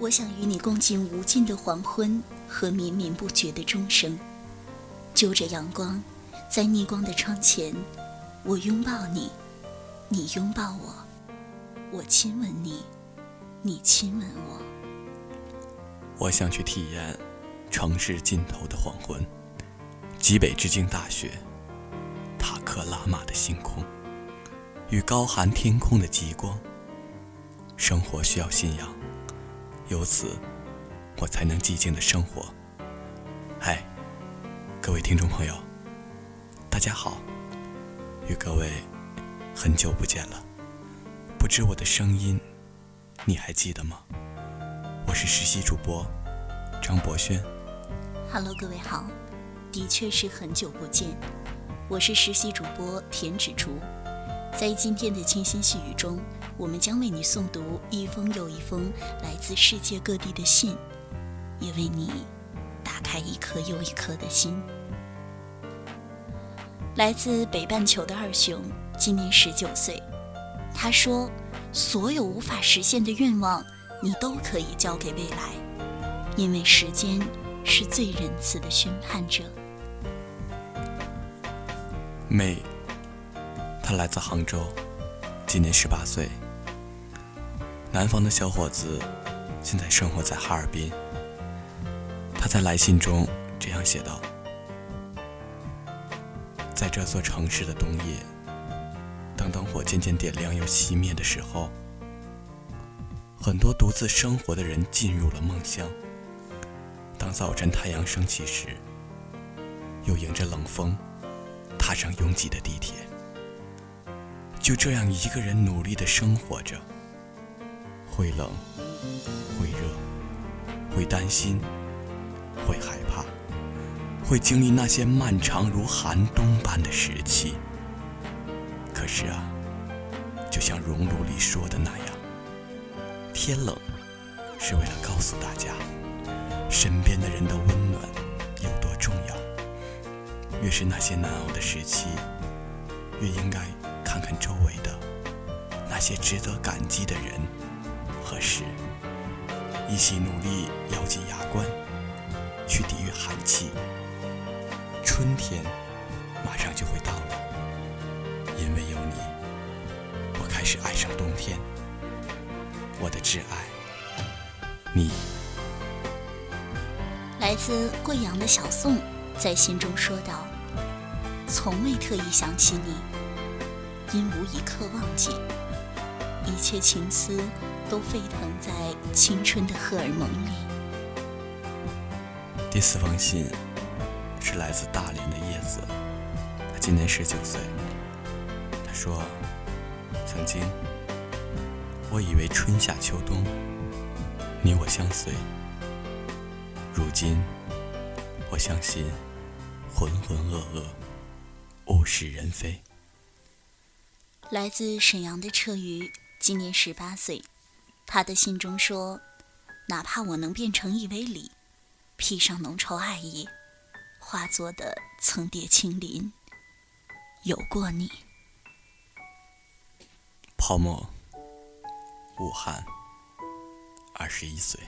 我想与你共进无尽的黄昏和绵绵不绝的钟声，就着阳光，在逆光的窗前，我拥抱你，你拥抱我，我亲吻你，你亲吻我。我想去体验城市尽头的黄昏，极北之境大雪，塔克拉玛的星空，与高寒天空的极光。生活需要信仰。由此，我才能寂静的生活。嗨，各位听众朋友，大家好，与各位很久不见了，不知我的声音你还记得吗？我是实习主播张博轩。Hello，各位好，的确是很久不见，我是实习主播田芷竹，在今天的清新细雨中。我们将为你诵读一封又一封来自世界各地的信，也为你打开一颗又一颗的心。来自北半球的二熊今年十九岁，他说：“所有无法实现的愿望，你都可以交给未来，因为时间是最仁慈的宣判者。”妹，他来自杭州，今年十八岁。南方的小伙子，现在生活在哈尔滨。他在来信中这样写道：“在这座城市的冬夜，当灯火渐渐点亮又熄灭的时候，很多独自生活的人进入了梦乡。当早晨太阳升起时，又迎着冷风，踏上拥挤的地铁。就这样一个人努力的生活着。”会冷，会热，会担心，会害怕，会经历那些漫长如寒冬般的时期。可是啊，就像熔炉里说的那样，天冷是为了告诉大家，身边的人的温暖有多重要。越是那些难熬的时期，越应该看看周围的那些值得感激的人。何时一起努力，咬紧牙关去抵御寒气？春天马上就会到了，因为有你，我开始爱上冬天。我的挚爱，你。来自贵阳的小宋在信中说道：“从未特意想起你，因无一刻忘记，一切情思。”都沸腾在青春的荷尔蒙里。第四封信是来自大连的叶子，他今年十九岁。他说：“曾经，我以为春夏秋冬你我相随，如今，我相信浑浑噩噩，物是人非。”来自沈阳的彻鱼今年十八岁。他的信中说：“哪怕我能变成一尾鲤，披上浓稠爱意，化作的层叠青林，有过你。”泡沫，武汉，二十一岁。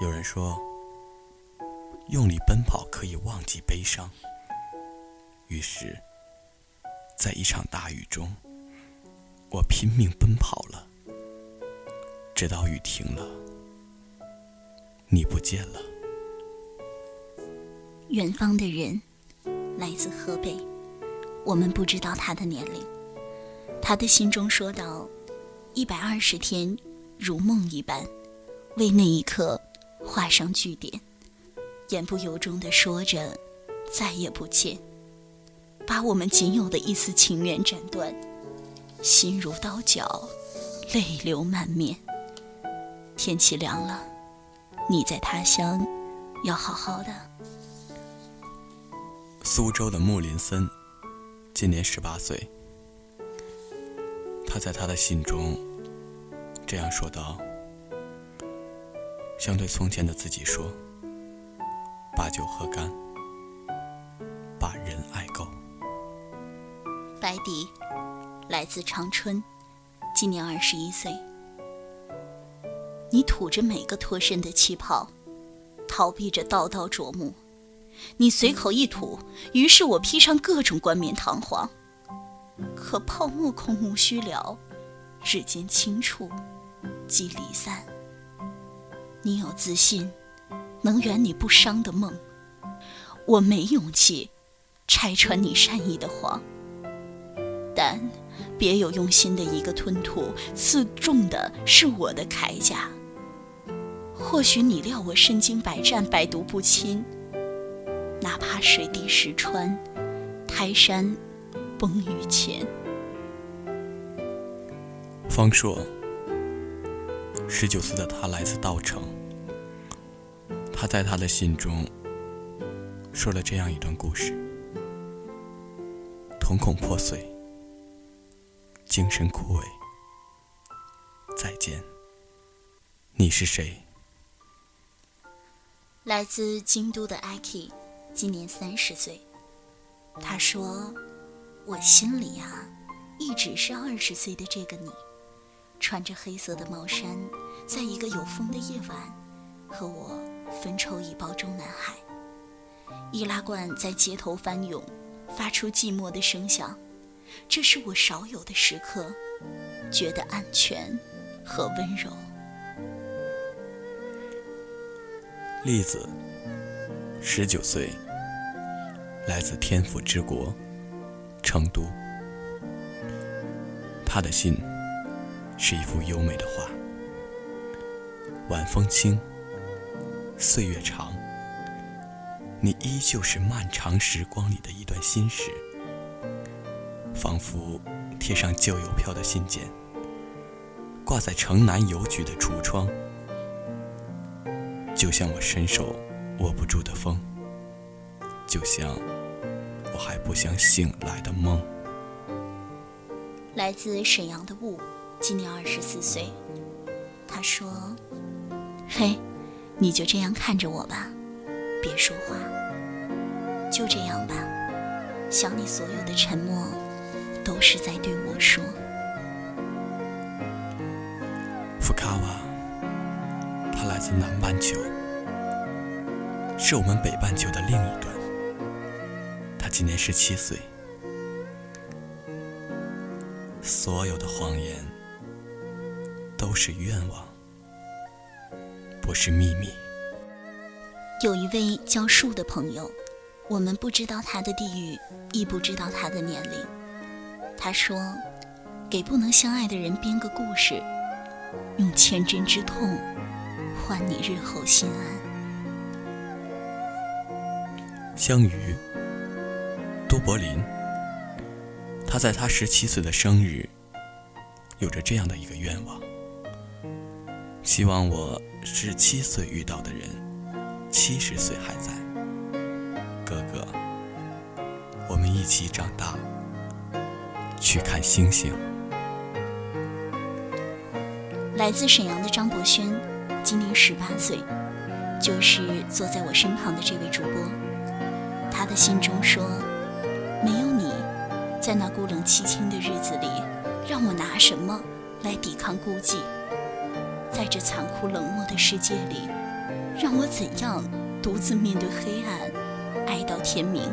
有人说，用力奔跑可以忘记悲伤。于是，在一场大雨中，我拼命奔跑了。直到雨停了，你不见了。远方的人来自河北，我们不知道他的年龄。他的信中说道：“一百二十天如梦一般，为那一刻画上句点。”言不由衷地说着：“再也不见。”把我们仅有的一丝情缘斩断，心如刀绞，泪流满面。天气凉了，你在他乡要好好的。苏州的穆林森今年十八岁，他在他的信中这样说道：“想对从前的自己说，把酒喝干，把人爱够。”白迪，来自长春，今年二十一岁。你吐着每个脱身的气泡，逃避着道道啄木。你随口一吐，于是我披上各种冠冕堂皇。可泡沫空无虚聊，日渐轻触，即离散。你有自信，能圆你不伤的梦。我没勇气拆穿你善意的谎。但别有用心的一个吞吐，刺中的是我的铠甲。或许你料我身经百战，百毒不侵，哪怕水滴石穿，泰山崩于前。方硕，十九岁的他来自稻城。他在他的信中说了这样一段故事：瞳孔破碎，精神枯萎。再见，你是谁？来自京都的艾 k 今年三十岁。他说：“我心里呀，一直是二十岁的这个你，穿着黑色的帽衫，在一个有风的夜晚，和我分抽一包中南海。易拉罐在街头翻涌，发出寂寞的声响。这是我少有的时刻，觉得安全和温柔。”栗子，十九岁，来自天府之国，成都。他的信是一幅优美的画。晚风轻，岁月长，你依旧是漫长时光里的一段心事，仿佛贴上旧邮票的信件，挂在城南邮局的橱窗。就像我伸手握不住的风，就像我还不想醒来的梦。来自沈阳的雾，今年二十四岁。他说：“嘿，你就这样看着我吧，别说话，就这样吧。想你所有的沉默，都是在对我说。”福卡瓦，他来自南半球。是我们北半球的另一端。他今年十七岁。所有的谎言都是愿望，不是秘密。有一位叫树的朋友，我们不知道他的地域，亦不知道他的年龄。他说：“给不能相爱的人编个故事，用千针之痛换你日后心安。”相遇，都柏林。他在他十七岁的生日，有着这样的一个愿望：希望我十七岁遇到的人，七十岁还在。哥哥，我们一起长大，去看星星。来自沈阳的张博轩，今年十八岁，就是坐在我身旁的这位主播。他的信中说：“没有你，在那孤冷凄清的日子里，让我拿什么来抵抗孤寂？在这残酷冷漠的世界里，让我怎样独自面对黑暗，爱到天明？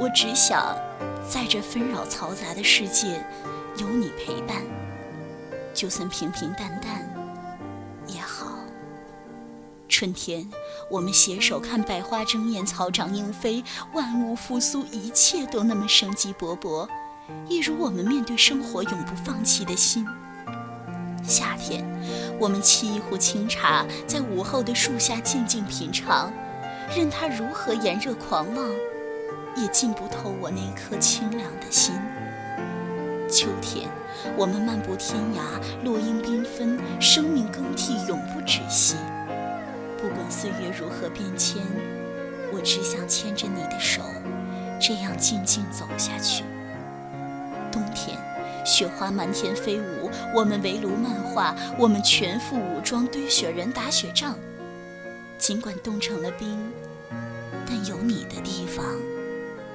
我只想，在这纷扰嘈杂的世界，有你陪伴，就算平平淡淡。春天。”我们携手看百花争艳，草长莺飞，万物复苏，一切都那么生机勃勃，一如我们面对生活永不放弃的心。夏天，我们沏一壶清茶，在午后的树下静静品尝，任它如何炎热狂妄，也浸不透我那颗清凉的心。秋天，我们漫步天涯，落英缤纷，生命更替永不止息。不管岁月如何变迁，我只想牵着你的手，这样静静走下去。冬天，雪花漫天飞舞，我们围炉漫画，我们全副武装堆雪人打雪仗。尽管冻成了冰，但有你的地方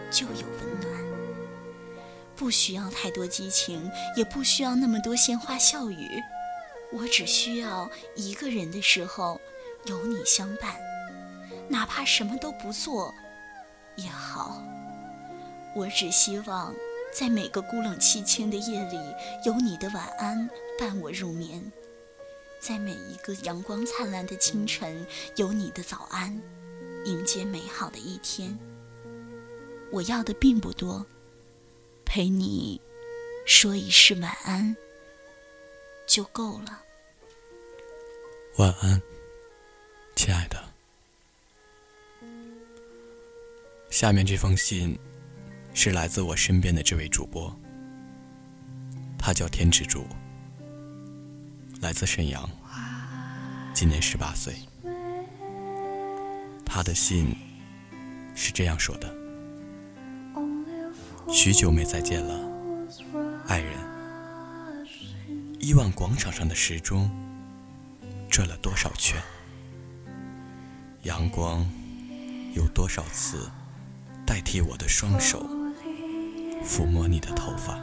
就有温暖。不需要太多激情，也不需要那么多鲜花笑语，我只需要一个人的时候有你相伴，哪怕什么都不做也好。我只希望在每个孤冷凄清的夜里，有你的晚安伴我入眠；在每一个阳光灿烂的清晨，有你的早安迎接美好的一天。我要的并不多。陪你说一世晚安就够了。晚安，亲爱的。下面这封信是来自我身边的这位主播，他叫天之主，来自沈阳，今年十八岁。他的信是这样说的。许久没再见了，爱人。亿万广场上的时钟转了多少圈？阳光有多少次代替我的双手抚摸你的头发？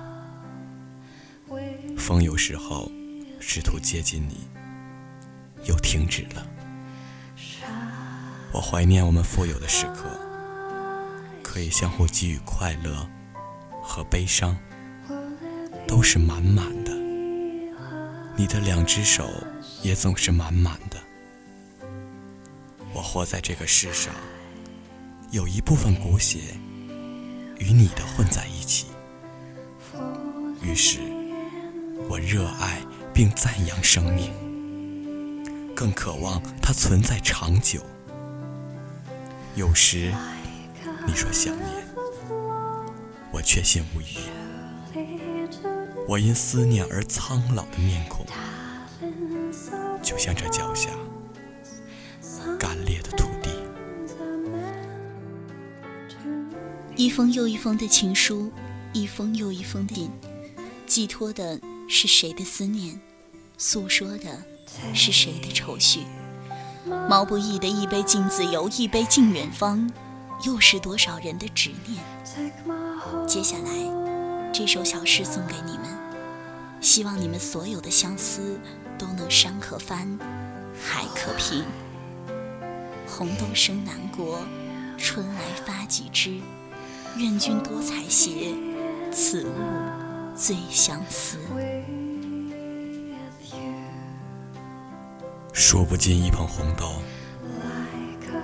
风有时候试图接近你，又停止了。我怀念我们富有的时刻，可以相互给予快乐。和悲伤都是满满的，你的两只手也总是满满的。我活在这个世上，有一部分骨血与你的混在一起，于是我热爱并赞扬生命，更渴望它存在长久。有时你说想念。我确信无疑。我因思念而苍老的面孔，就像这脚下一封又一封的情书，一封又一封的信，寄托的是谁的思念，诉说的是谁的愁绪。毛不易的一杯敬自由，一杯敬远方，又是多少人的执念？接下来，这首小诗送给你们，希望你们所有的相思都能山可翻，海可平。红豆生南国，春来发几枝。愿君多采撷，此物最相思。数不尽一捧红豆，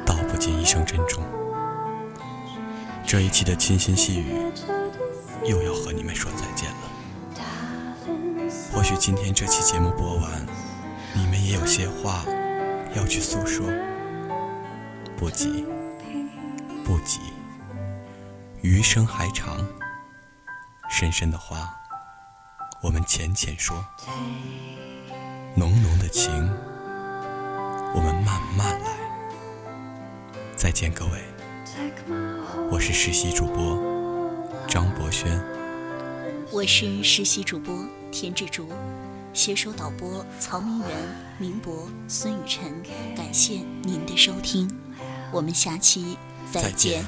道不尽一声珍重。这一期的清新细语又要和你们说再见了。或许今天这期节目播完，你们也有些话要去诉说。不急，不急，余生还长。深深的话，我们浅浅说；浓浓的情，我们慢慢来。再见，各位。我是实习主播张博轩，我是实习主播田志竹，携手导播曹明媛、明博、孙雨辰，感谢您的收听，我们下期再见。